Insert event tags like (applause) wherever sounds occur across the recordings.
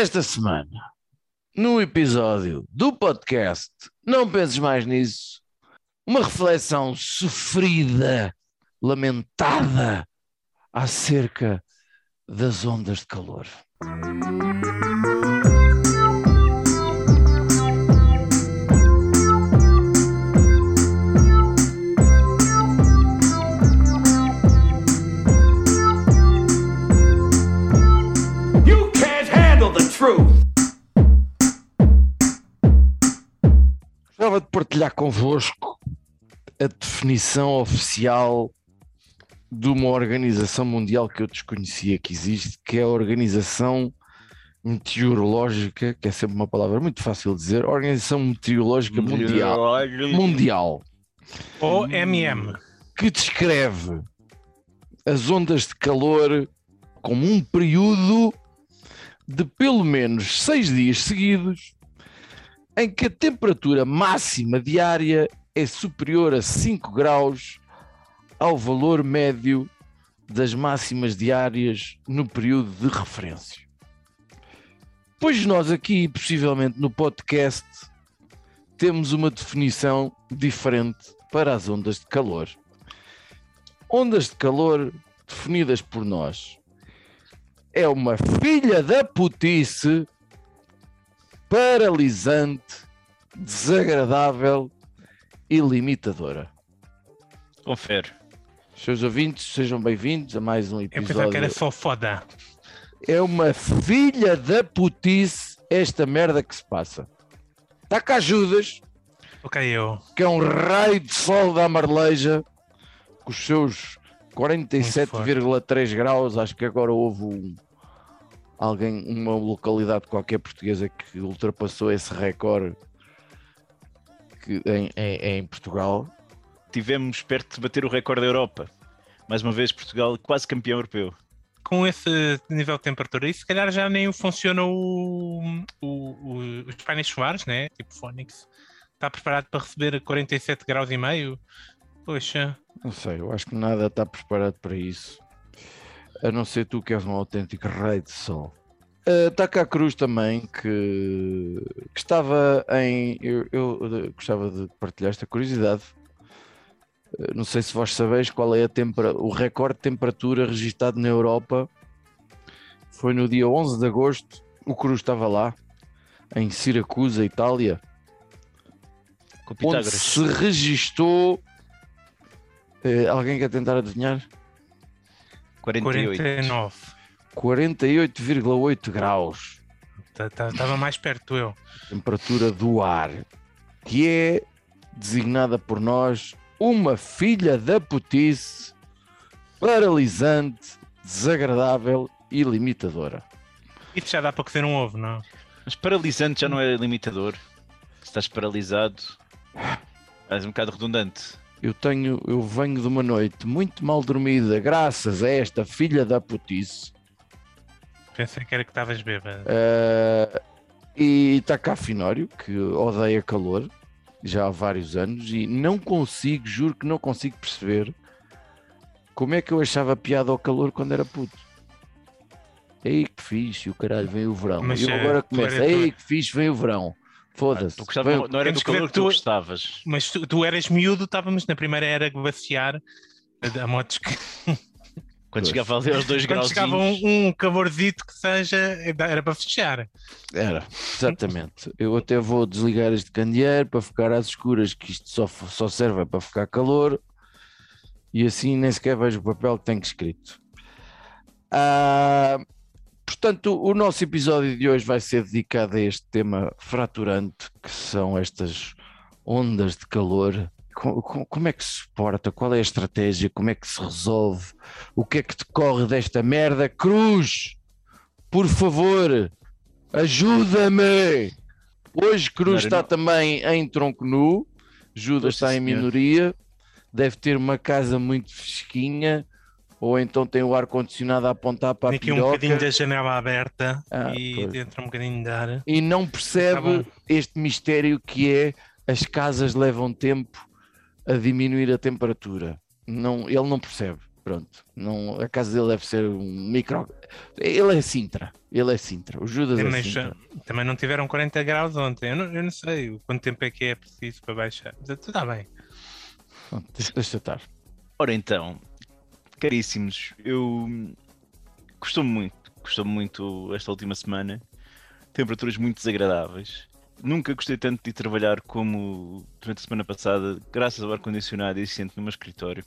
Esta semana, no episódio do podcast Não Penses Mais Nisso, uma reflexão sofrida, lamentada acerca das ondas de calor. Gostava de partilhar convosco a definição oficial de uma organização mundial que eu desconhecia que existe, que é a Organização Meteorológica, que é sempre uma palavra muito fácil de dizer, Organização Meteorológica Mundial, mundial. OMM. que descreve as ondas de calor como um período de pelo menos seis dias seguidos em que a temperatura máxima diária é superior a 5 graus ao valor médio das máximas diárias no período de referência. Pois nós aqui, possivelmente no podcast, temos uma definição diferente para as ondas de calor. Ondas de calor definidas por nós é uma filha da putice paralisante, desagradável e limitadora. Confere. Seus ouvintes, sejam bem-vindos a mais um Eu pensava episódio. que era só foda. É uma filha da putice esta merda que se passa. Está cá Judas, Ok, eu. que é um raio de sol da Marleja, com os seus 47,3 graus. Acho que agora houve um, alguém, uma localidade qualquer portuguesa que ultrapassou esse recorde que, em, em- em Portugal. Tivemos perto de bater o recorde da Europa. Mais uma vez, Portugal quase campeão europeu. Com esse nível de temperatura, isso se calhar já nem funciona o, o, o- os painéis solares, né? Tipo Phoenix. Está preparado para receber 47 graus e meio? Poxa, Não sei, eu acho que nada está preparado para isso. A não ser tu que és um autêntico rei de sol. Está cá a Cruz também, que, que estava em. Eu, eu, eh, gostava de partilhar esta curiosidade. Eh, Não sei se vós sabeis qual é a tempera, o recorde de temperatura registado na Europa. Foi no dia 11 de agosto. O Cruz estava lá, em Siracusa, Itália onde se registou. eh, alguém quer tentar adivinhar? 48. 49. 48,8 graus, Estava mais perto eu. temperatura do ar, que é designada por nós uma filha da putice, paralisante, desagradável e limitadora. Isso já dá para cozer um ovo, não? Mas paralisante já não é limitador. Se estás paralisado, é um bocado redundante. Eu tenho, eu venho de uma noite muito mal dormida, graças a esta filha da putice. Pensei que era que estavas bêbado. Uh, e está cá Finório, que odeia calor já há vários anos e não consigo, juro que não consigo perceber como é que eu achava piada ao calor quando era puto. Ei que fixe, o caralho, vem o verão. Mas, eu eh, agora começo, ei que fixe, vem o verão. Foda-se. Tu gostava- não era do calor que tu tu- gostavas. Mas tu, tu eras miúdo, estávamos na primeira era glaciar. A motos que Quando chegava ali aos 2 quando graus. chegava um, um calorzito que seja, era para fechar. Era, exatamente. Eu até vou desligar este candeeiro para ficar às escuras, que isto só, só serve para ficar calor e assim nem sequer vejo o papel que tem escrito. Ah, portanto, o nosso episódio de hoje vai ser dedicado a este tema fraturante que são estas ondas de calor. Co- co- Como é que se suporta? Qual é a estratégia? Como é que se resolve? O que é que decorre desta merda? Cruz, por favor, ajuda-me! Hoje Cruz está também em tronco nu, Judas está em minoria, deve ter uma casa muito fresquinha, ou então tem o ar-condicionado a apontar para Tem a aqui um piroca bocadinho da janela aberta Ah, e pois. dentro um bocadinho de ar. e não Tá percebe bom. este mistério que é as casas levam tempo a diminuir a temperatura. Não, ele não percebe. Pronto, não, a casa dele deve ser um micro. Ele é Sintra, ele é Sintra. O Judas é Também, Sintra. também não tiveram 40 graus ontem. Eu não, eu não sei o quanto tempo é que é preciso para baixar. Mas está bem. Pronto, deixa, deixa estar. Ora então, caríssimos, eu gostou muito, gostou muito esta última semana. Temperaturas muito desagradáveis. Nunca gostei tanto de trabalhar como durante a semana passada, graças ao ar-condicionado existente no meu escritório,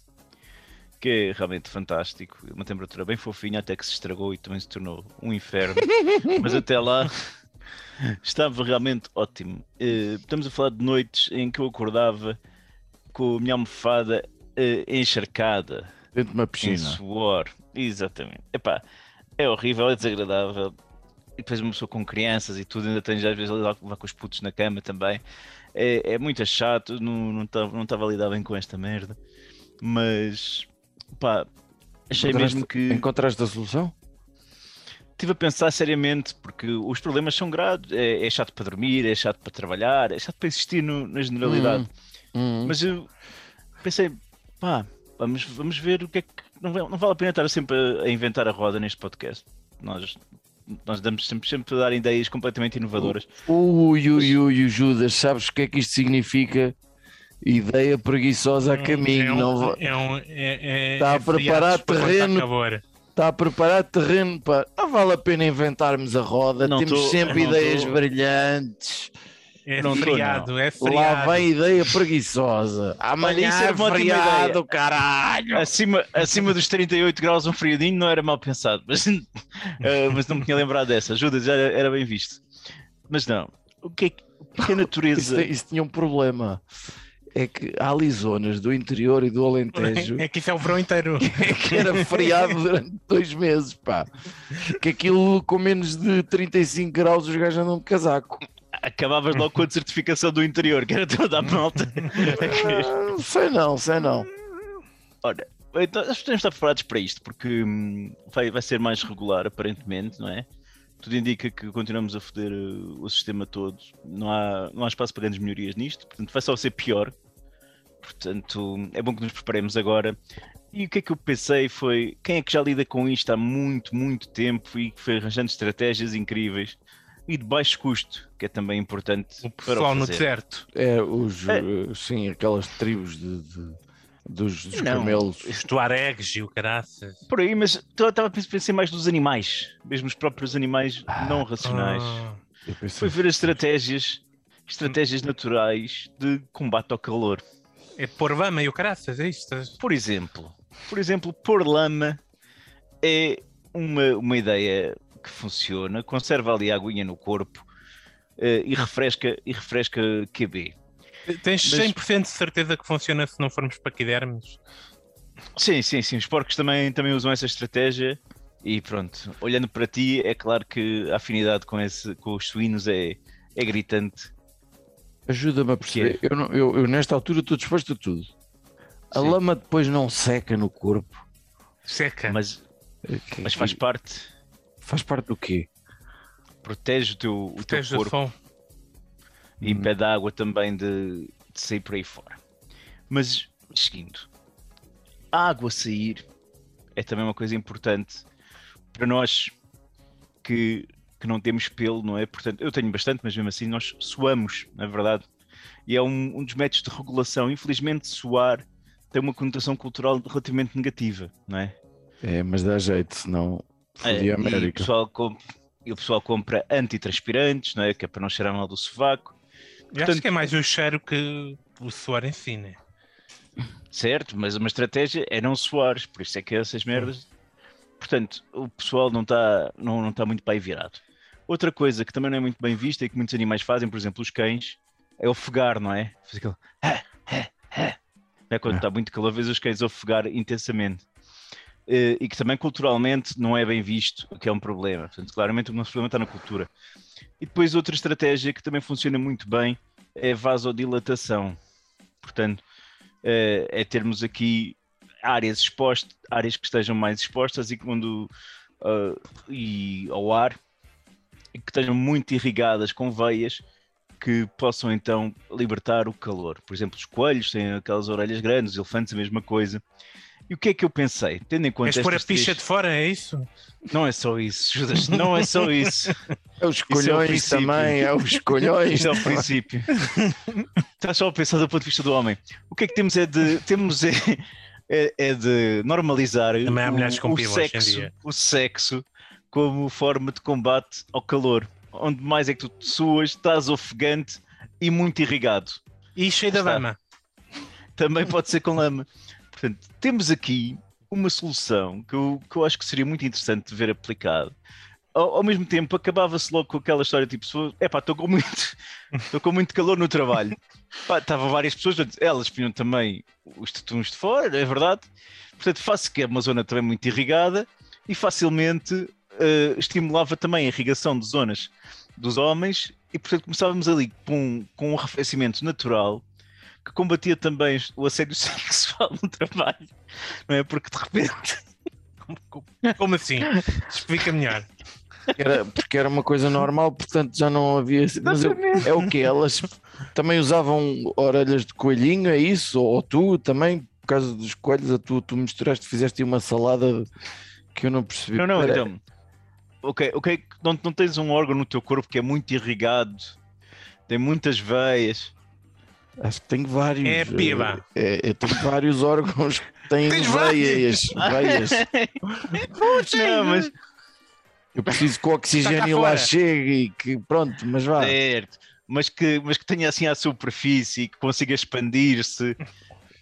que é realmente fantástico. Uma temperatura bem fofinha, até que se estragou e também se tornou um inferno. (laughs) Mas até lá estava realmente ótimo. Eh, Estamos a falar de noites em que eu acordava com a minha almofada eh, encharcada Dentro de uma em piscina. suor. Exatamente. Epá, é horrível, é desagradável. E depois uma pessoa com crianças e tudo, ainda tem às vezes lá lá com os putos na cama também. É, é muito chato, não estava não estava a lidar bem com esta merda. Mas, pá, achei mesmo que. Encontraste a solução? Estive a pensar seriamente, porque os problemas são graves. É, é chato para dormir, é chato para trabalhar, é chato para existir no- na generalidade. Hum, Mas eu pensei, pá, vamos, vamos ver o que é que. Não, não vale a pena estar sempre a, a inventar a roda neste podcast. Nós, nós damos sempre, sempre a dar ideias completamente inovadoras. Ui, ui, ui, ui, Judas, sabes o que é que isto significa? Ideia preguiçosa a caminho. É um- não va- é um- é- é- Está a é preparar terreno. Está a preparar terreno para. Não vale a pena inventarmos a roda. Não Temos tô- sempre ideias tô. brilhantes. É Não feriado, é Lá feriado. vem ideia preguiçosa. Amanhã isso é feriado, caralho. Acima, acima dos 38 graus, um friadinho não era mal pensado, mas, (laughs) eh, mas não me tinha lembrado dessa. Ajuda, já era, era bem visto. Mas não, o que é que, é que a (laughs) Isso, natureza. tem- isso tinha um problema. É que há ali zonas do interior e do Alentejo (laughs) É que isso é o verão inteiro. que era feriado durante dois meses, pá. Que aquilo com menos de 35 graus os gajos andam de casaco. Acabavas logo com a certificação do interior, que era toda a malta. Ah, sei não, sei não. Ora, então, nós podemos estar preparados para isto, porque hum, vai, vai ser mais regular, aparentemente, não é? Tudo indica que continuamos a foder uh, o sistema todo, não há, não há espaço para grandes melhorias nisto, portanto vai só ser pior. Portanto, é bom que nos preparemos agora. E o que é que eu pensei foi, quem é que já lida com isto há muito, muito tempo e que foi arranjando estratégias incríveis e de baixo custo, que é também importante O para pessoal o no fazer. deserto. É, os, É. eh, sim, aquelas tribos de, de- dos, dos Não. camelos. Os tuaregs e o caraças. Por aí, mas eu estava a pensar mais dos animais, mesmo os próprios animais não racionais. Ah, Eu pensei, Foi ver as estratégias, estratégias naturais de combate ao calor. é pôr lama e o caraças, é isto? Por exemplo, por exemplo, pôr lama é uma, uma ideia que funciona, conserva ali a aguinha no corpo eh, e refresca e refresca QB. Tens Mas- 100% de certeza que funciona se não formos paquidermos? Sim, sim, sim. Os porcos também, também usam essa estratégia. E pronto, olhando para ti, é claro que a afinidade com, esse, com os suínos é, é gritante. Ajuda-me a perceber. Eu, não- eu- eu, nesta altura estou disposto a tudo. A Sim. lama depois não seca no corpo. Seca. Mas, É mas faz parte, faz parte do quê? protege o teu, o teu Protege o corpo som. e Hum. impede a água também de, de sair por aí fora. Mas, seguindo, a água sair é também uma coisa importante para nós que, que não temos pelo, não é? Portanto, eu tenho bastante, mas mesmo assim nós suamos, na verdade. E é um, um dos métodos de regulação. Infelizmente, suar tem uma conotação cultural relativamente negativa, não é? É, mas dá jeito, senão É, e, o América. pessoal comp- e o pessoal compra antitranspirantes, não é? Que é para não cheirar mal do sovaco. Eu Portanto- acho que é mais o cheiro que o suor em si, né? Certo, mas uma estratégia é não suares, por isso é que essas merdas. Portanto, o pessoal não está não, não tá muito bem virado. Outra coisa que também não é muito bem vista e que muitos animais fazem, por exemplo, os cães, é ofegar, não é? Fazer aquele. É quando É. está muito calor, vês os cães ofegar intensamente. Eh, E que também culturalmente não é bem visto, o que é um problema. Portanto, claramente o nosso problema está na cultura. E depois outra estratégia que também funciona muito bem é vasodilatação. Portanto, eh, é termos aqui áreas expostas, áreas que estejam mais expostas e quando ah, e ao ar e que estejam muito irrigadas com veias que possam então libertar o calor. Por exemplo, os coelhos têm aquelas orelhas grandes, os elefantes a mesma coisa. E o que é que eu pensei? Tendo em conta Queres pôr a picha três- de fora, é isso? Não é só isso, Judas, não é só isso. (laughs) É os colhões princípio. também, é os (laughs) colhões. Isto é o princípio. (laughs) Estás só a pensar do ponto de vista do homem. O que é que temos é de. Temos é, é, é de normalizar o, o sexo, o sexo como forma de combate ao calor. Onde mais é que tu te suas, estás ofegante e muito irrigado. E cheio da Está. dama. Também pode ser com lama. Portanto, temos aqui uma solução que eu, que eu acho que seria muito interessante de ver aplicado. Ao, ao mesmo tempo, acabava-se logo com aquela história tipo: é pá, estou com muito, (laughs) estou com muito calor no trabalho. Estavam várias pessoas, elas punham também os tetuns de fora, é verdade. Portanto, faço que é uma zona também muito irrigada e facilmente eh, estimulava também a irrigação de zonas dos homens e, portanto, começávamos ali com, com um arrefecimento natural que combatia também o assédio (laughs) sexual no trabalho, não é? Porque de repente (laughs) Como assim? Explica melhor. Era, porque era uma coisa normal, portanto já não havia. Mas eu- é o que? Elas também usavam orelhas de coelhinho, é isso? Ou, tu também, por causa dos coelhos, a tu, tu misturaste, fizeste aí uma salada que eu não percebi. Não, não, então. Ok, ok, não, não tens um órgão no teu corpo que é muito irrigado, tem muitas veias. Acho que tenho vários. É piba. É, eu tenho vários órgãos que têm Tens veias. veias. Não, mas Eu preciso que o oxigênio cá lá chegue e que pronto, mas vá. certo, mas que, mas que tenha assim à superfície e que consiga expandir-se.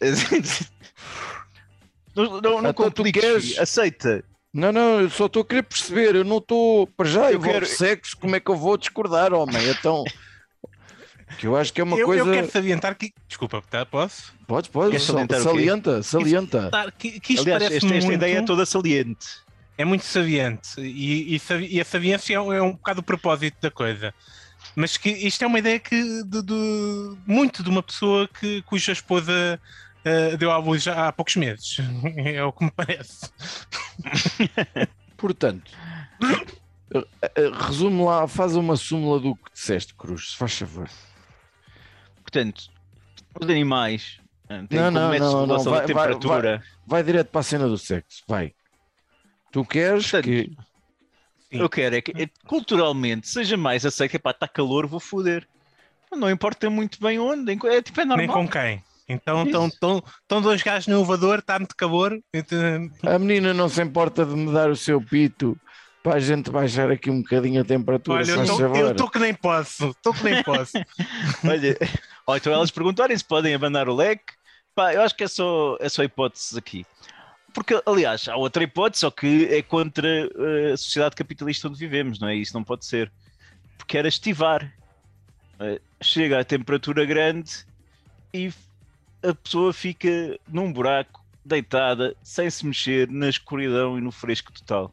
(laughs) Não, não, não Então tu compliques, queres- aceita. Não, não, eu só estou a querer perceber. Eu não estou. Para já, eu, Eu vou quero- sexo, como é que eu vou discordar, homem? Então. Que eu acho que é uma eu, coisa. eu quero salientar que. Desculpa, tá, posso? Podes, podes, Queres sal- salientar o quê? salienta, salienta. Tá, Que, que isto Aliás, parece esta, esta muito, ideia é toda saliente. é muito sabiente e, e, e a sabiência é um, é um bocado o propósito da coisa. Mas que isto é uma ideia que de, de- muito de uma pessoa que, cuja esposa eh, deu à luz já há poucos meses. (laughs) É o que me parece. (laughs) Portanto, eh, eh, resume lá, faz uma súmula do que disseste, Cruz, se faz favor. Portanto, os animais eh, têm Não, como não, não, não, regulação da vai- vai- temperatura. Vai direto para a cena do sexo, vai. Tu queres Portanto, que. Sim. Eu quero é que eh, culturalmente seja mais aceito. Epá, está calor, vou foder. Não importa muito bem onde, é tipo é Nem normal. com quem. Então estão estão- estão dois gajos no elevador, está muito calor. então- A menina não se importa de me dar o seu pito para a gente baixar aqui um bocadinho a temperatura, Olha, se eu estou que nem posso. Estou que nem posso. (laughs) Olha, ou então elas perguntarem se podem abanar o leque. Pá, eu acho que é só, é só hipóteses aqui. Porque, aliás, há outra hipótese, só que é contra eh, a sociedade capitalista onde vivemos, não é? Isso não pode ser. Porque era estivar. Eh, chega a temperatura grande e a pessoa fica num buraco, deitada, sem se mexer, na escuridão e no fresco total.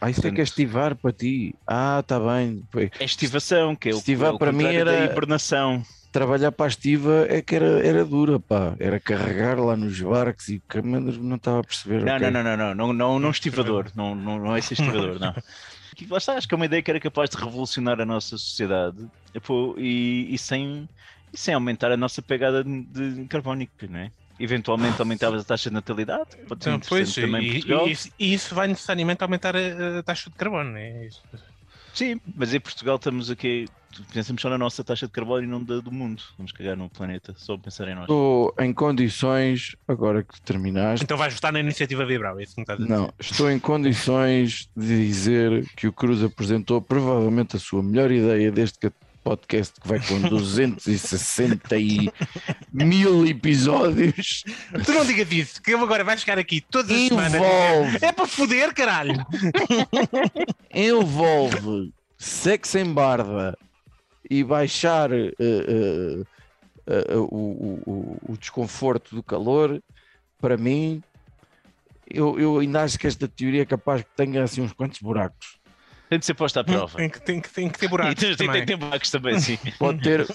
Ah, isso é que é Portanto- estivar para ti. Ah, está bem. É estivação, que é o, Estivar é para mim era- hibernação. Trabalhar para a estiva é que era, era dura, pá. Era carregar lá nos barcos e que não estava a perceber. Não, ok. não, não, não, não, não, não, estivador, (laughs) não, não, não é ser estivador, não. Que lá está, acho que é uma ideia que era capaz de revolucionar a nossa sociedade e, e, sem, e sem aumentar a nossa pegada de, de carbónica, não é? Eventualmente aumentavas a taxa de natalidade, pode ser Então, pois, também em e, Portugal. e isso, e isso vai necessariamente aumentar a, a taxa de carbono. É isso. Sim, mas em Portugal estamos aqui, pensamos só na nossa taxa de carbono e não da do mundo. Vamos cagar no planeta, só pensar em nós. Estou em condições, agora que terminaste, Então vais votar na iniciativa Vibral, é isso que me estás a dizer. não, estou em condições de dizer que o Cruz apresentou provavelmente a sua melhor ideia deste ca- podcast que vai com 260 e mil episódios. Tu não digas isso, que eu agora vai chegar aqui todas as semanas. Envolve, É para foder, caralho! envolve sexo em barda e baixar eh, eh, o, o- o- o desconforto do calor, para mim, eu, eu ainda acho que esta teoria é capaz que tenha assim uns quantos buracos. Tem de ser posta à prova. Tem que, tem, que, tem que ter (laughs) E buracos tem, tem, também. tem buracos também, sim. Pode ter,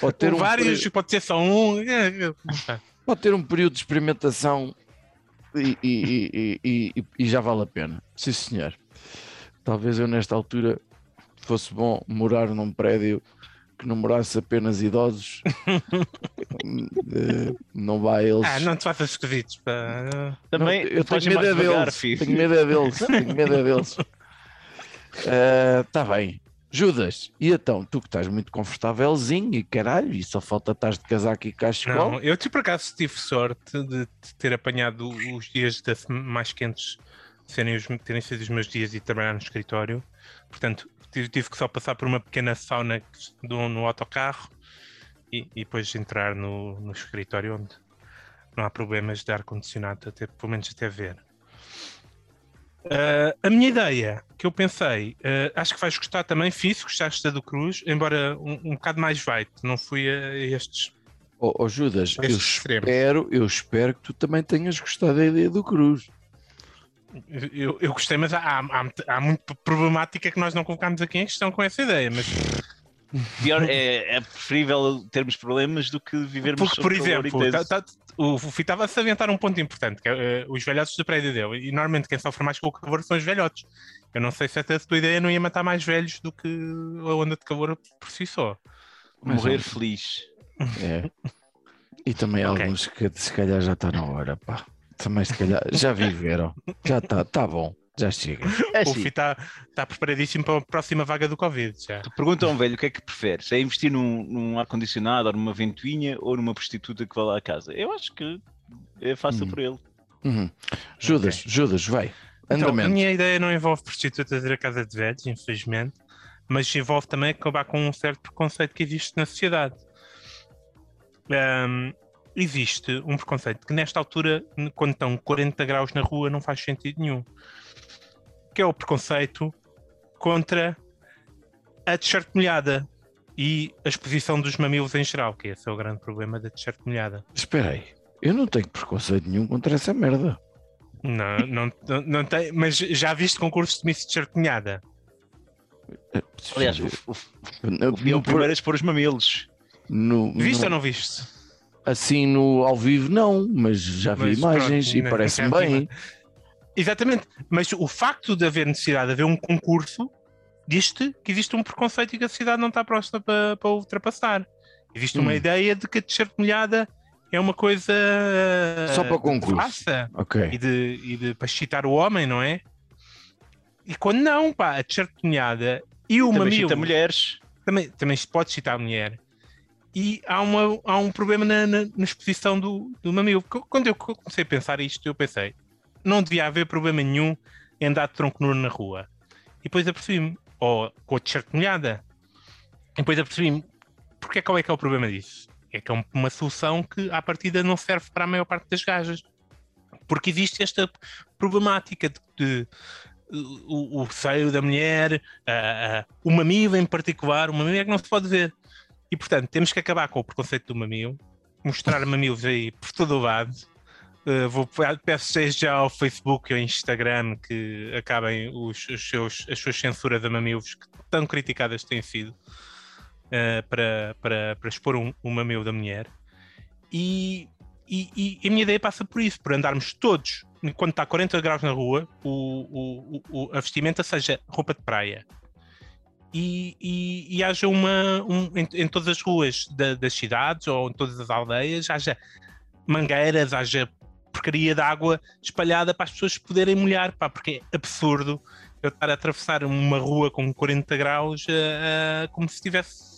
pode ter, um, vários, peri- pode ser só um. é, é, tá. pode ter um período de experimentação e, e- e- e- e- e já vale a pena. Sim, senhor. Talvez eu nesta altura fosse bom morar num prédio que namorasse apenas idosos, (laughs) eh, não vai a eles. Ah, não te faças esquisitos. pá. Também Não, eu tenho medo mais é devagar, deles. Tenho medo é deles. Tenho medo é deles. (laughs) Está bem. Judas, e então, tu que estás muito confortávelzinho e caralho, e só falta estás de casaco e cachecol. Não, eu tipo, por acaso tive sorte de de ter apanhado os dias sema- mais quentes serem os, terem sido os meus dias e trabalhar no escritório. Portanto, tive, tive que só passar por uma pequena sauna no autocarro e, e depois entrar no, no escritório onde não há problemas de ar-condicionado, até, pelo menos até ver. Ah, a minha ideia que eu pensei, ah, acho que vais gostar também, fiz, gostaste da do Cruz, embora um, um bocado mais light, não fui a estes Ó ó, Judas, eu Estes extremos. espero, eu espero que tu também tenhas gostado da ideia do Cruz. Eu, eu gostei, mas há, há, há muita problemática que nós não colocámos aqui em questão com essa ideia. Mas, Pior, é, é preferível termos problemas do que vivermos porque, por exemplo, tá- tá- o Fui estava a salientar um ponto importante, que é eh, os velhotes do prédio dele. E normalmente quem sofre mais com o calor são os velhotes. Eu não sei se até a tua ideia não ia matar mais velhos do que a onda de calor por si só. Mas Morrer não. feliz. É. E também Ok. alguns que se calhar já está na hora, pá. Também se calhar já viveram. Já está, tá bom, já chega. É o assim, Fui está tá preparadíssimo para a próxima vaga do Covid. Já. pergunta a um velho o que é que preferes? É investir num, num ar-condicionado ou numa ventoinha ou numa prostituta que vai lá à casa? Eu acho que é fácil Hum. para ele. Uhum. Judas, Judas, vai. Então, a minha ideia não envolve prostitutas ir à casa de velhos, infelizmente, mas envolve também acabar com um certo preconceito que existe na sociedade. Ahm, existe um preconceito que nesta altura, quando estão 40 graus na rua, não faz sentido nenhum. Que é o preconceito contra a t-shirt molhada e a exposição dos mamilos em geral, que esse é o grande problema da t-shirt molhada. Espera aí. Eu não tenho preconceito nenhum contra essa merda. Não, não, não, não tem, mas já viste concursos de Miss t-shirt molhada? Aliás, o, o, o, o primeiro é expor os mamilos. no- Viste no- ou não viste? assim no ao vivo não, mas já vi Mas imagens pronto, e parece já vi bem. (laughs) Exatamente, mas o facto de haver necessidade de haver um concurso diz-te que existe um preconceito e que a sociedade não está próxima para, para ultrapassar. Existe uma Hum. ideia de que a t-shirt molhada é uma coisa Só para concurso. raça Ok. e de, e de para excitar o homem, não é? E quando não, pá, a t-shirt molhada e o Também mamilo mulheres. também, também se pode citar a mulher. E há, uma, há um problema na, na, na exposição do, do mamilo. Quando eu comecei a pensar isto, eu pensei, não devia haver problema nenhum em andar de tronco nu na rua. E depois apercebi-me, ou com a t-shirt molhada. E depois apercebi-me, porque qual é que é o problema disso? É que é um- uma solução que à partida não serve para a maior parte das gajas. Porque existe esta problemática de, de o, o seio da mulher, ah, ah, o mamilo em particular, o mamilo é que não se pode ver. E portanto, temos que acabar com o preconceito do mamilo, mostrar (laughs) mamilos aí por todo o lado. Uh, vou, peço seja ao Facebook ao Instagram que acabem os, os seus, as suas censuras a mamilos que tão criticadas têm sido uh, para, para, para expor um, um mamilo da mulher. E, e, e a minha ideia passa por isso, por andarmos todos, quando está 40 graus na rua, o, o, o, a vestimenta seja roupa de praia e, e, e haja uma um, em, em todas as ruas da- das cidades ou em todas as aldeias haja mangueiras, haja porcaria de água espalhada para as pessoas poderem molhar, pá, porque é absurdo eu estar a atravessar uma rua com 40 graus ah, ah, como se estivesse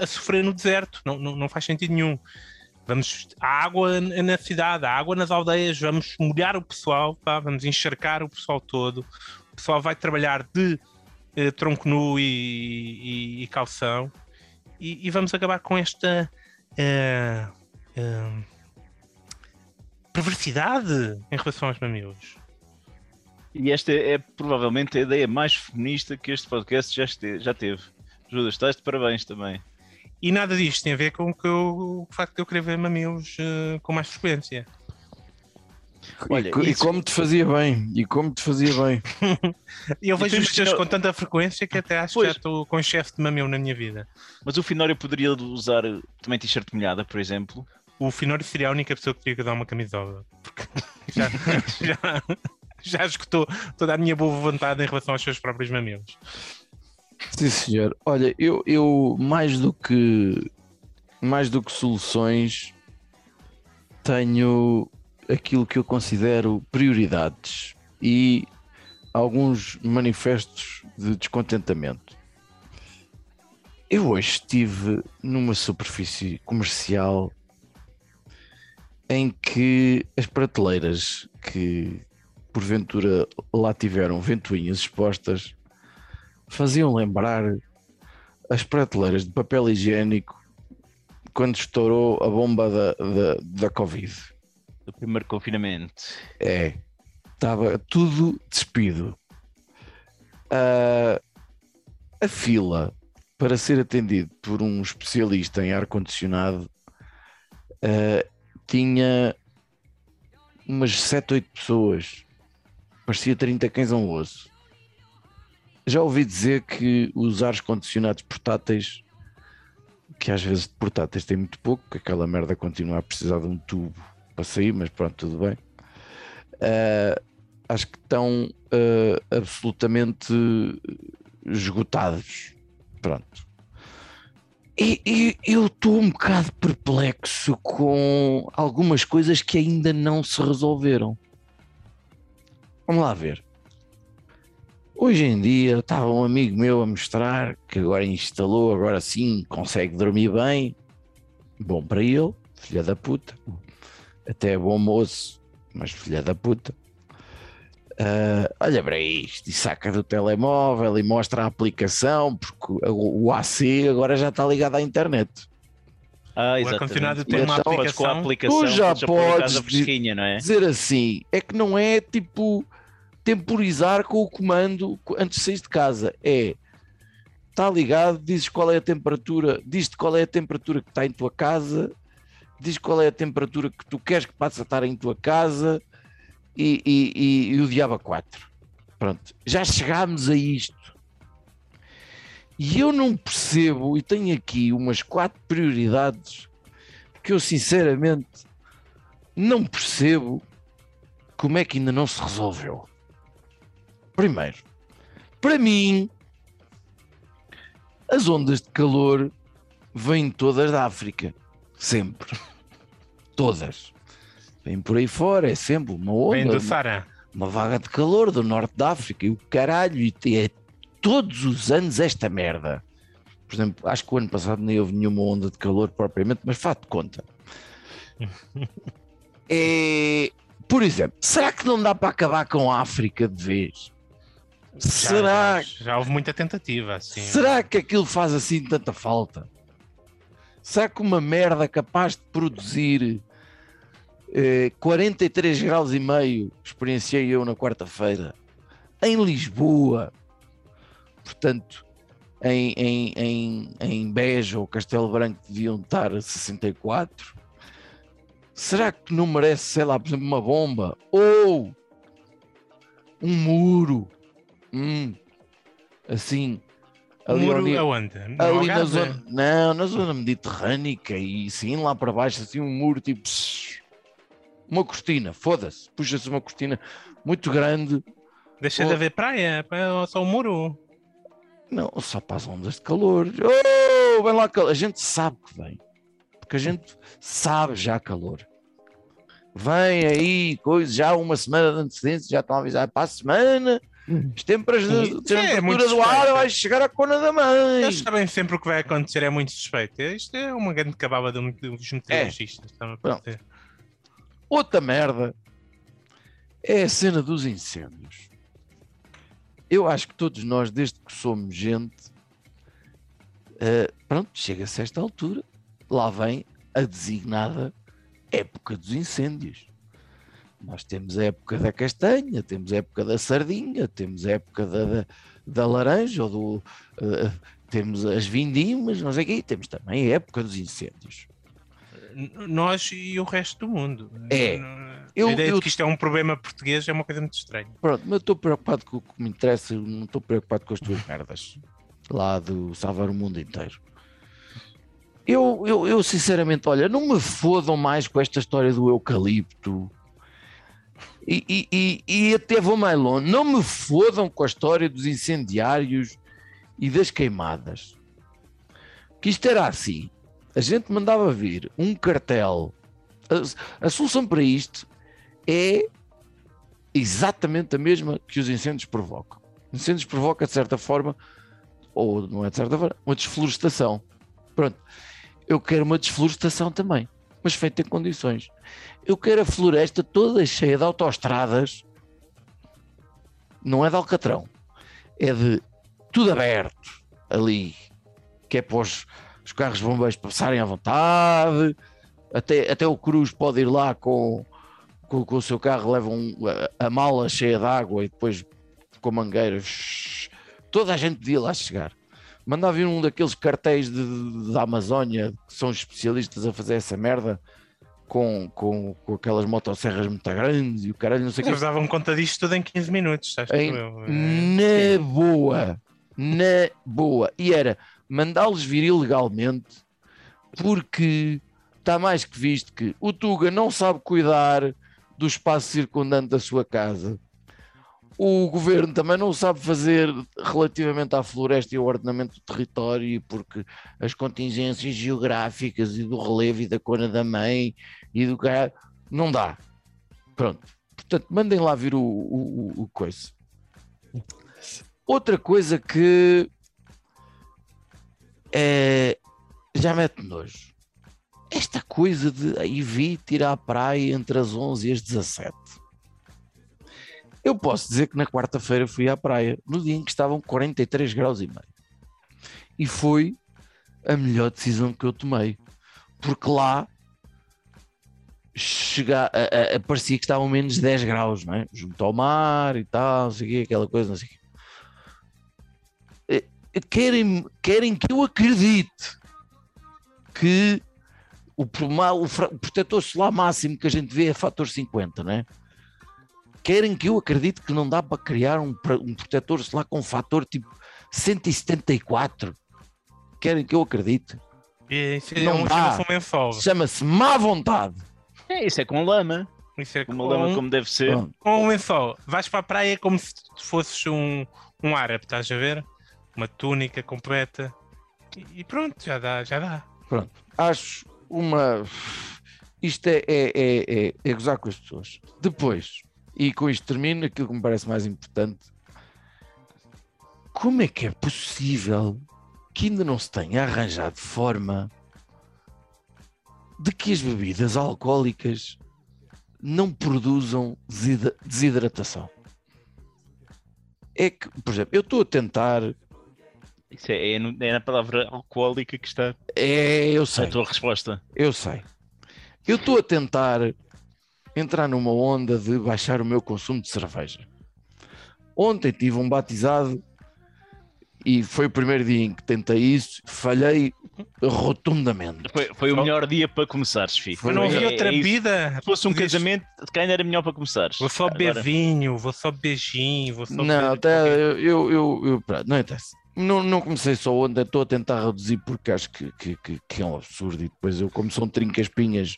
a sofrer no deserto, não, não, não faz sentido nenhum. Vamos, a água na cidade, a água nas aldeias, vamos molhar o pessoal, pá, vamos encharcar o pessoal todo. O pessoal vai trabalhar de eh, tronco nu e, e- e calção e, e vamos acabar com esta eh, eh, perversidade em relação aos mamilos. E esta é provavelmente a ideia mais feminista que este podcast já, este- já teve. Judas, estás de parabéns também. E nada disto tem a ver com que eu- o facto de eu querer ver mamilos eh, com mais frequência. Olha, e, e isso- como te fazia bem, e como te fazia bem. (laughs) Eu vejo os teus com tanta frequência que até acho Pois. que já estou com excesso de mamilo na minha vida. Mas o Finório poderia usar também t-shirt molhada, por exemplo. O Finório seria a única pessoa que teria que dar uma camisola. Porque (laughs) já, já, já esgotou toda a minha boa vontade em relação aos seus próprios mamilos. Sim, senhor. Olha, eu, eu mais do que mais do que soluções tenho aquilo que eu considero prioridades e alguns manifestos de descontentamento. Eu hoje estive numa superfície comercial em que as prateleiras que porventura lá tiveram ventoinhas expostas faziam lembrar as prateleiras de papel higiênico quando estourou a bomba da, da, da Covid. Do primeiro confinamento. É, estava tudo despido. Ah, a fila para ser atendido por um especialista em ar-condicionado ah, tinha umas 7, 8 pessoas. Parecia 30 cães a um osso. Já ouvi dizer que os ares condicionados portáteis, que às vezes de portáteis tem muito pouco, que aquela merda continua a precisar de um tubo para sair, mas pronto, tudo bem. Ah, acho que estão ah, absolutamente esgotados. Pronto. E, eu estou um bocado perplexo com algumas coisas que ainda não se resolveram. Vamos lá ver. Hoje em dia estava um amigo meu a mostrar que agora instalou, agora sim consegue dormir bem. Bom para ele, filha da puta. Até é bom moço, mas filha da puta. Ah, olha para isto e saca do telemóvel e mostra a aplicação, porque o AC agora já está ligado à internet. Ah, O ar-condicionado tem uma Então, podes com a aplicação. aplicação Tu já podes fresquinha, não é? Dizer assim é que não é tipo temporizar com o comando antes de sair de casa, é está ligado, dizes qual é a temperatura, diz-te qual é a temperatura que está em tua casa, diz qual é a temperatura que tu queres que passe a estar em tua casa e, e- e- o diabo a 4. Pronto, já chegámos a isto. E eu não percebo, e tenho aqui umas quatro prioridades que eu sinceramente não percebo como é que ainda não se resolveu. Primeiro, para mim, as ondas de calor vêm todas da África. Sempre. Todas. Vêm por aí fora, é sempre uma onda. Vem do uma- Sara. uma vaga de calor do norte da África e o caralho, e é todos os anos esta merda. Por exemplo, acho que o ano passado nem houve nenhuma onda de calor propriamente, mas de conta. (laughs) É, por exemplo, será que não dá para acabar com a África de vez? Já- será, Já, já houve muita tentativa, assim. será que aquilo faz assim tanta falta? Será que uma merda capaz de produzir eh, 43 graus e meio, experienciei eu na quarta-feira, em Lisboa, portanto, em, em, em, em Beja ou Castelo Branco deviam estar a 64. Será que não merece, sei lá, por exemplo, uma bomba ou um muro? Hum, assim, ali muro onde- aonde? No ali na zona, não, na zona mediterrânica e sim lá para baixo, assim um muro tipo pss, uma cortina, foda-se, puxa-se uma cortina muito grande, Deixa de haver praia, é só o muro. não, só para as ondas de calor. Oh, vem lá calor, a gente sabe que vem, porque a gente sabe já calor. Vem aí, coisa, já uma semana de antecedência, já estão a avisar para a semana. As temperas de, Sim, de é temperatura do ar vai chegar à cona da mãe. Eles sabem sempre o que vai acontecer, é muito suspeito. Isto é uma grande cababa de- dos meteorologistas. está-me a Pronto. parecer. Outra merda é a cena dos incêndios. Eu acho que todos nós, desde que somos gente, eh, pronto, chega-se a esta altura, lá vem a designada época dos incêndios. Nós temos a época da castanha, temos a época da sardinha, temos a época da, da, da laranja, ou do, eh, temos as vindimas, o quê, temos também a época dos incêndios. Nós e o resto do mundo. É. Eu- a ideia eu- de que isto é um problema português é uma coisa muito estranha. Pronto, mas eu estou preocupado com o que me interessa, não estou preocupado com as tuas merdas lá do salvar o mundo inteiro. Eu, eu, eu sinceramente, olha, não me fodam mais com esta história do eucalipto. E, e, e, e até vou mais longe, não me fodam com a história dos incendiários e das queimadas, que isto era assim. A gente mandava vir um cartel. A, a solução para isto é exatamente a mesma que os incêndios provocam. Incêndios provoca de certa forma, ou não é de certa forma, uma desflorestação. Pronto. Eu quero uma desflorestação também, mas feita em condições. Eu quero a floresta toda cheia de autoestradas, não é de Alcatrão, é de tudo aberto ali, que é para os, os carros de bombeiros passarem à vontade, até, até o Cruz pode ir lá com, com, com o seu carro, leva um, a, a mala cheia de água e depois com mangueiras, toda a gente podia lá chegar. Mandava vir um daqueles cartéis de, de- da Amazónia que são especialistas a fazer essa merda com, com, com aquelas motosserras muito grandes e o caralho, não sei o que. Eles davam conta disto tudo em 15 minutos, sabes? Em- eu, é, Na boa, na boa. E era mandá-los vir ilegalmente porque está mais que visto que o Tuga não sabe cuidar do espaço circundante da sua casa. O governo também não sabe fazer relativamente à floresta e ao ordenamento do território, porque as contingências geográficas e do relevo e da cona da mãe e do cara não dá. Pronto. Portanto, mandem lá vir o, o, o- coisa. Outra coisa que é, já mete nojo. Esta coisa de vi tirar a praia entre as 11 e as 17. Eu posso dizer que na quarta-feira fui à praia, no dia em que estavam 43 graus e meio. E foi a melhor decisão que eu tomei. Porque lá chega, a, a- a- parecia que estavam menos 10 graus, não é? Junto ao mar e tal, não sei o quê, aquela coisa, não sei o quê. Querem, querem que eu acredite que o, o o protetor solar máximo que a gente vê é fator 50, não é? Querem que eu acredite que não dá para criar um, um protetor solar com fator tipo 174? Querem que eu acredite? Isso é Não um, dá. chama-se má vontade. É, isso é com lama. Isso é Com uma lama como deve ser. Com um lençol. Vais para a praia como se tu fosses um, um árabe, estás a ver? Uma túnica completa. E, pronto, já dá, já dá. Pronto, acho uma. Isto é, é, é, é, é gozar com as pessoas. Depois, e com isto termino, aquilo que me parece mais importante: como é que é possível que ainda não se tenha arranjado forma de que as bebidas alcoólicas não produzam desidratação? É que, por exemplo, eu estou a tentar. Isso é, é, é na palavra alcoólica que está É, eu a sei. tua resposta. Eu sei. Eu estou a tentar entrar numa onda de baixar o meu consumo de cerveja. Ontem tive um batizado e foi o primeiro dia em que tentei isso, falhei rotundamente. Foi, foi o melhor dia para começares, filho. Mas não É- havia é outra isso. vida. Se fosse um casamento, se calhar era melhor para começares. Vou só beber Agora- vinho, vou só beijinho, vou só Não, beber- até eu, eu, eu, eu- não interessa. Não, não comecei só ontem, estou a tentar reduzir porque acho que, que, que- que é um absurdo. E depois eu, como são trincas-pinhas,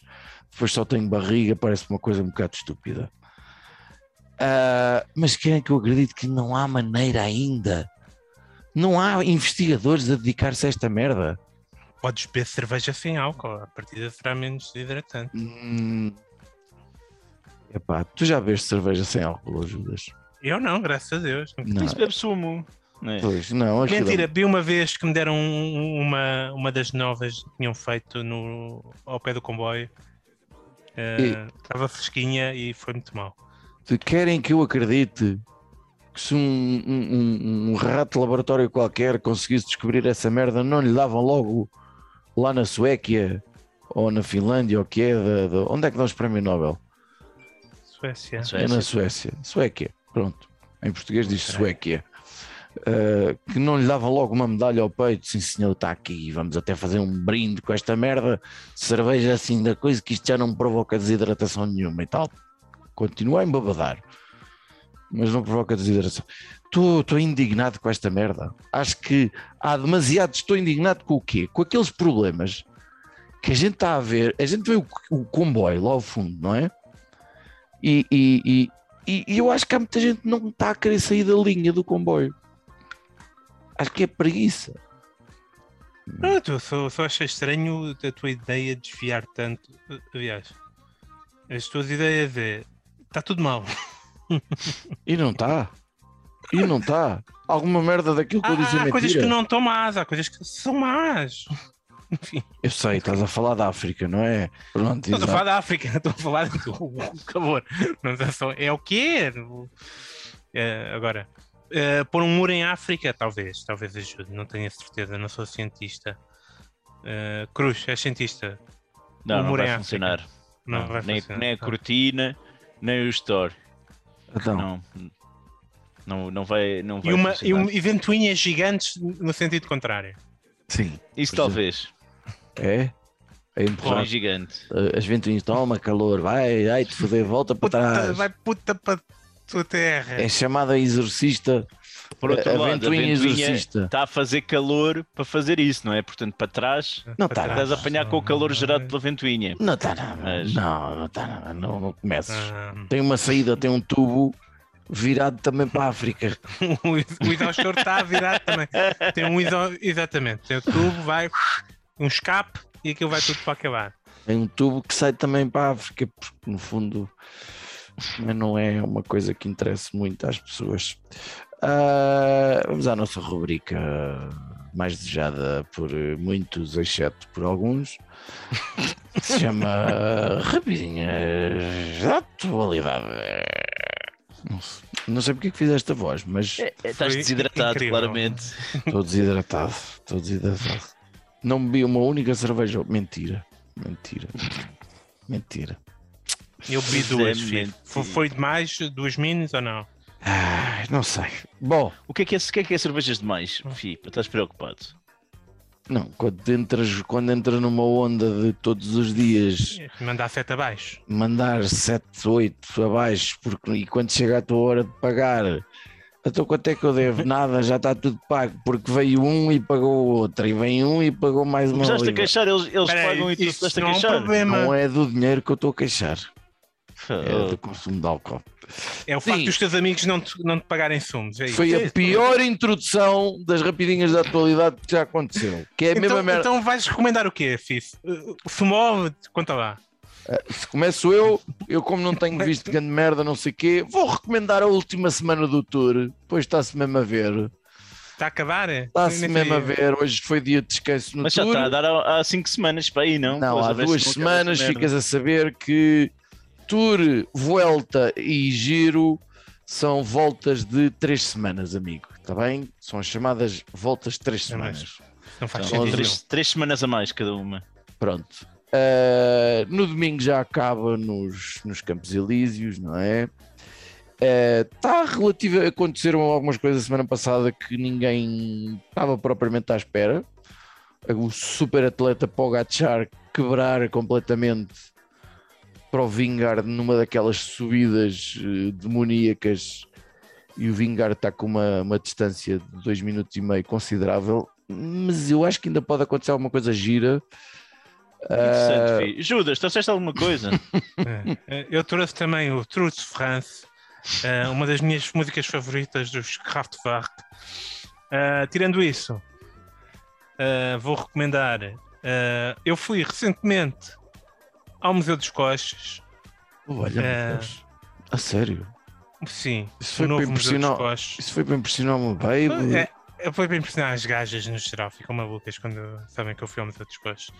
depois só tenho barriga, parece uma coisa um bocado estúpida. Ah, mas querem que eu acredite que não há maneira ainda? Não há investigadores a dedicar-se a esta merda? Podes beber cerveja sem álcool, a partida será menos hidratante. Hum. Epá, tu já bebes cerveja sem álcool, Judas? Eu não, graças a Deus. Não, Isso bebe sumo. Não é? pois, não. é Mentira, vi uma vez que me deram um- uma, uma das novas que tinham feito no, ao pé do comboio. Eh, Estava fresquinha e foi muito mal. Se querem que eu acredite que se um, um- um- um rato de laboratório qualquer conseguisse descobrir essa merda, não lhe davam logo lá na Suécia ou na Finlândia, ou o que é, da- da- onde é que dão os prémios Nobel? Suécia. É Suécia. na Suécia. Suécia, pronto. Em português diz Suécia. Uh, que não lhe davam logo uma medalha ao peito, sim senhor, está aqui, vamos até fazer um brinde com esta merda, cerveja assim da coisa, que isto já não provoca desidratação nenhuma e tal. Continua a embabadar, mas não provoca desidratação. Estou indignado com esta merda. Acho que há demasiado. Estou indignado com o quê? Com aqueles problemas que a gente está a ver. A gente vê o, o comboio lá ao fundo, não é? E, e, e- e eu acho que há muita gente que não está a querer sair da linha do comboio. Acho que é preguiça. Não, eu só, só achei estranho a tua ideia de desviar tanto. Aliás, as tuas ideias é. Está tudo mal. (laughs) E não está. E não está. Alguma merda daquilo que eu disse é Há, há coisas mentira. que não estão más, há coisas que são más. Enfim, Eu sei, estás a falar da África, não é? Pronto, estou a falar da África, (laughs) estou a falar do (laughs) calor. Não é, só, é o que é. É, agora, é, pôr um muro em África, talvez, talvez ajude, não tenho a certeza, não sou cientista. É, Cruz, és cientista? Não, O não muro vai em funcionar. Não, Não, vai nem, funcionar. nem a Tá. cortina, nem o store. Então, Não. Não, não vai, não vai E, uma, e, funcionar. um, e ventoinhas gigantes no sentido contrário. sim. Isso é. talvez. É? É empurrar. Gigante. Uh, As ventoinhas, toma calor, vai, ai, te foder, volta para Puta, trás. vai puta para tua terra. É chamada exorcista, Por outro a lado, a ventoinha ventoinha exorcista. está a fazer calor para fazer isso, não é? Portanto, para trás, Não Para tá. trás. estás a apanhar com o calor gerado pela ventoinha. Não está nada. Mas- Não, não está nada. Não, não comeces. Ah, Tem uma saída, tem um tubo virado também para a África. (laughs) o ex- o exaustor está virado também. Tem um iso... Exatamente. Tem o tubo, vai um escape e aquilo vai tudo para acabar. Tem um tubo que sai também para a África, porque no fundo mas não é uma coisa que interessa muito às pessoas. Ah, vamos à nossa rubrica mais desejada por muitos, exceto por alguns. Se chama Rapidinhas da Atualidade. Não sei- Não sei porque é que fiz esta voz, mas É, é, estás desidratado, incrível. claramente. estou desidratado. Estou desidratado. Não bebi uma única cerveja. Mentira. Mentira. Mentira. Eu bebi duas, filho. Foi, demais? Duas minis ou não? Ai, não sei. Bom, O que é que é, o que é, que é cervejas demais, Fi? Estás preocupado? não, quando entras, quando entras numa onda de todos os dias Mandar sete abaixo. mandar 7, 8 abaixo porque, e quando chega a tua hora de pagar, então quanto é que eu devo? Nada, já está tudo pago, porque veio um e pagou o outro, e vem um e pagou mais uma. Começaste a queixar, eles, eles Espera aí, pagam e tu estás a não é um queixar. problema. Não é do dinheiro que eu estou a queixar, é do consumo de álcool. É o facto Sim. dos teus amigos não te, não te pagarem sumos. É. Foi a pior introdução das rapidinhas da atualidade que já aconteceu. Que é a mesma Então, merda. então vais recomendar o quê, Fif? Sumó, conta lá. Se começo eu, eu como não tenho visto grande merda, não sei o quê, vou recomendar a última semana do tour. Depois está-se mesmo a ver. Está a acabar? Está-se mesmo a ver. Hoje foi dia de descanso no Mas já tour. está a dar há, há cinco semanas para aí, não? Não, Pois, há duas semanas ficas a saber que tour, volta e giro são voltas de três semanas, amigo. Está bem? São as chamadas voltas de três É semanas. Não faz São sentido. três, três semanas a mais cada uma. Pronto. Uh, no domingo já acaba nos, nos Campos Elíseos, não é? Está relativo. Aconteceram algumas coisas a semana passada que ninguém estava propriamente à espera. O super atleta Pogacar quebrar completamente para o Vingard numa daquelas subidas eh, demoníacas e o Vingard está com uma, uma distância de 2 minutos e meio considerável. Mas eu acho que ainda pode acontecer alguma coisa gira. Interessante, Fi. Judas, trouxeste alguma coisa? (laughs) É, Eu trouxe também o True de France, é, uma das minhas músicas favoritas dos Kraftwerk. É, tirando isso, é, vou recomendar. é, eu fui recentemente ao Museu dos Coches. olha, É. A sério. Sim, Isso foi para novo Museu dos impressionar. Coches. Isso foi para impressionar o meu baby. É, é, foi para impressionar as gajas no geral, ficam malucas quando sabem que eu fui ao Museu dos Coches.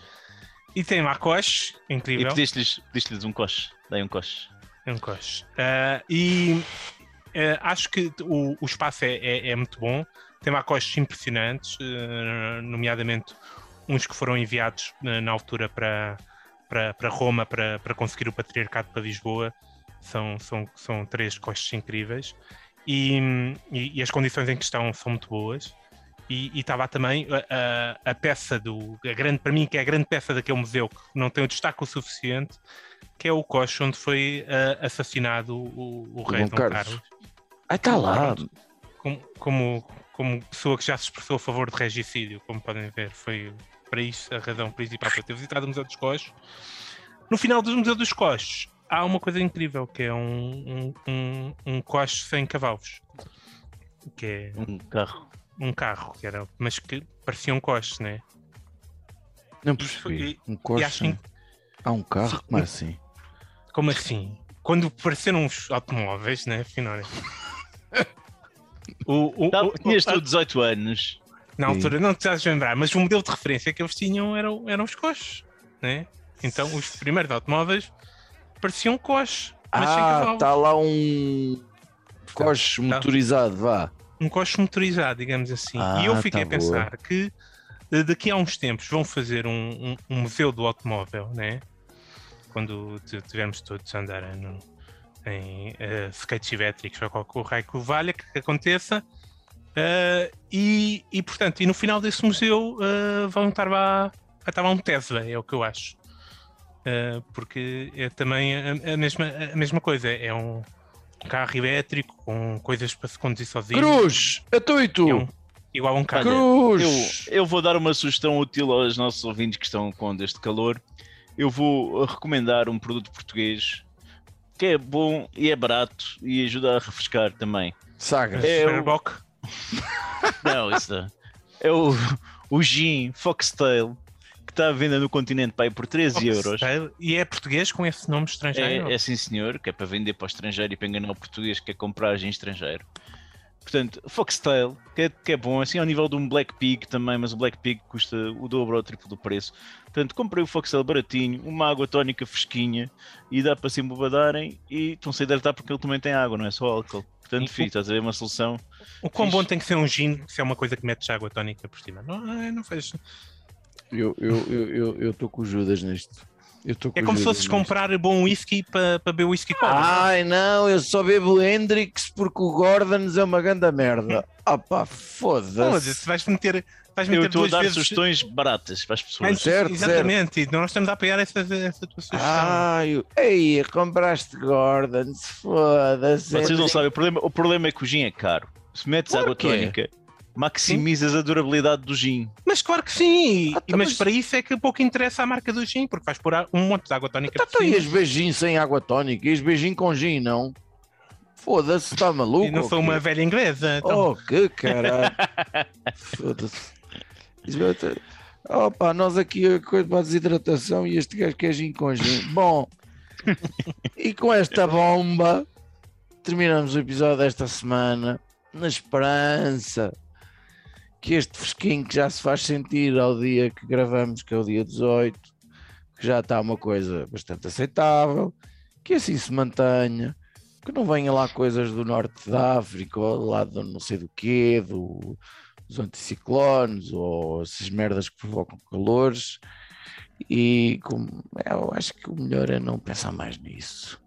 E tem lá coches, E incrível. pediste-lhes pediste um coche. Dei um coche. É um coche. Ah, e ah, acho que o, o espaço é, é- é muito bom. Tem lá coches impressionantes, ah, nomeadamente uns que foram enviados na altura para, para, para Roma para, para conseguir o patriarcado para Lisboa. São, são, são três coches incríveis. E, e- e as condições em que estão são muito boas. E e estava também a, a- a peça do. A grande, para mim, que é a grande peça daquele museu, que não tem o destaque o suficiente, que é o coche onde foi ah, assassinado o, o rei Dom Dom Carlos. Carlos. Ai, está lá. Como, como, como pessoa que já se expressou a favor de regicídio, como podem ver, foi para isso a razão principal para ter visitado o Museu dos Coches. No final do Museu dos Coches há uma coisa incrível, que é um, um, um, um coche sem cavalos. Que é Um carro. um carro, que era, mas que parecia um coche, né? Não percebi. Um e acho que- Há um carro? Sim. Como assim? Como assim? Quando apareceram os automóveis, né, Finório? (laughs) O, o, Tá, o- tinhas a- tu 18 anos. Na altura não te estás a lembrar, mas o modelo de referência que eles tinham eram, eram os coches, né? Então os primeiros automóveis pareciam coches, Ah, está lá um coche Tá. motorizado, vá. um coche motorizado, digamos assim. e eu Ah, fiquei tá a pensar que eh, daqui a uns tempos vão fazer um, um- um museu do automóvel, né? Quando tivermos todos a andar no- em uh, skates elétricos ou qualquer raio que o valha, que aconteça. Eh, e, e, portanto, e no final desse museu eh, vão estar lá, estar lá um Tesla, é o que eu acho. Eh, porque é também a, a mesma, a mesma coisa, é um carro elétrico com coisas para se conduzir sozinho. Cruz! Eu e tu? É um- igual a um carro. Cruz! Eu, eu vou dar uma sugestão útil aos nossos ouvintes que estão com este calor. Eu vou recomendar um produto português que é bom e é barato e ajuda a refrescar também. Sagres. É, eu- Superboc. (laughs) Não, isso não. É o, o gin Foxtail que está à venda no continente para aí por 13 euros. Oxtail. E é português com esse nome estrangeiro? É, é sim senhor, que é para vender para o estrangeiro e para enganar o português que quer comprar em estrangeiro. Portanto, Foxtail, que é, que é bom, assim ao nível de um Black Pig também, mas o Black Pig custa o dobro ou o triplo do preço. Portanto, comprei o Foxtail baratinho, uma água tónica fresquinha e dá para se embobadarem e estão-se a hidratar porque ele também tem água, não é só álcool. Portanto, filho, estás a ver uma solução. O quão bom tem que ser um gin se é uma coisa que metes água tónica por cima? Não, não, não faz. Eu estou eu, eu, eu tô com o Judas nisto. Eu tô com É como se fosses comprar bom whisky para para beber whisky cola. Ai não, eu só bebo Hendrix porque o Gordons é uma grande merda. (laughs) Ah pá, mas foda-se. vais meter, vais Eu meter estou a dar vezes. sugestões baratas para as pessoas. Antes- Certo, exatamente, e nós estamos a apoiar essa, essa tua sugestão. Ai, eu- ei, compraste Gordons, foda-se. Vocês não sabem, o problema, o problema é que o gin é caro. Se metes água é. tónica, maximizas a durabilidade do gin. Mas claro que sim, Ah, tá, mas, mas- para isso é que pouco interessa a marca do gin, porque vais pôr um monte de água tónica por então, e as beijinhos sem água tónica? E as beijinhos com gin, não? Foda-se, está maluco? E não ou sou uma velha inglesa. Então, Oh, que caralho. (laughs) Foda-se. Opa, nós aqui a coisa para a desidratação e este gajo quer gin com gin. Bom, e com esta bomba terminamos o episódio desta semana na esperança que este fresquinho que já se faz sentir ao dia que gravamos, que é o dia 18, que já está uma coisa bastante aceitável, que assim se mantenha, que não venha lá coisas do norte da África ou lá do não sei do quê, do, dos anticiclones ou essas merdas que provocam calores. E como, eu acho que o melhor é não pensar mais nisso.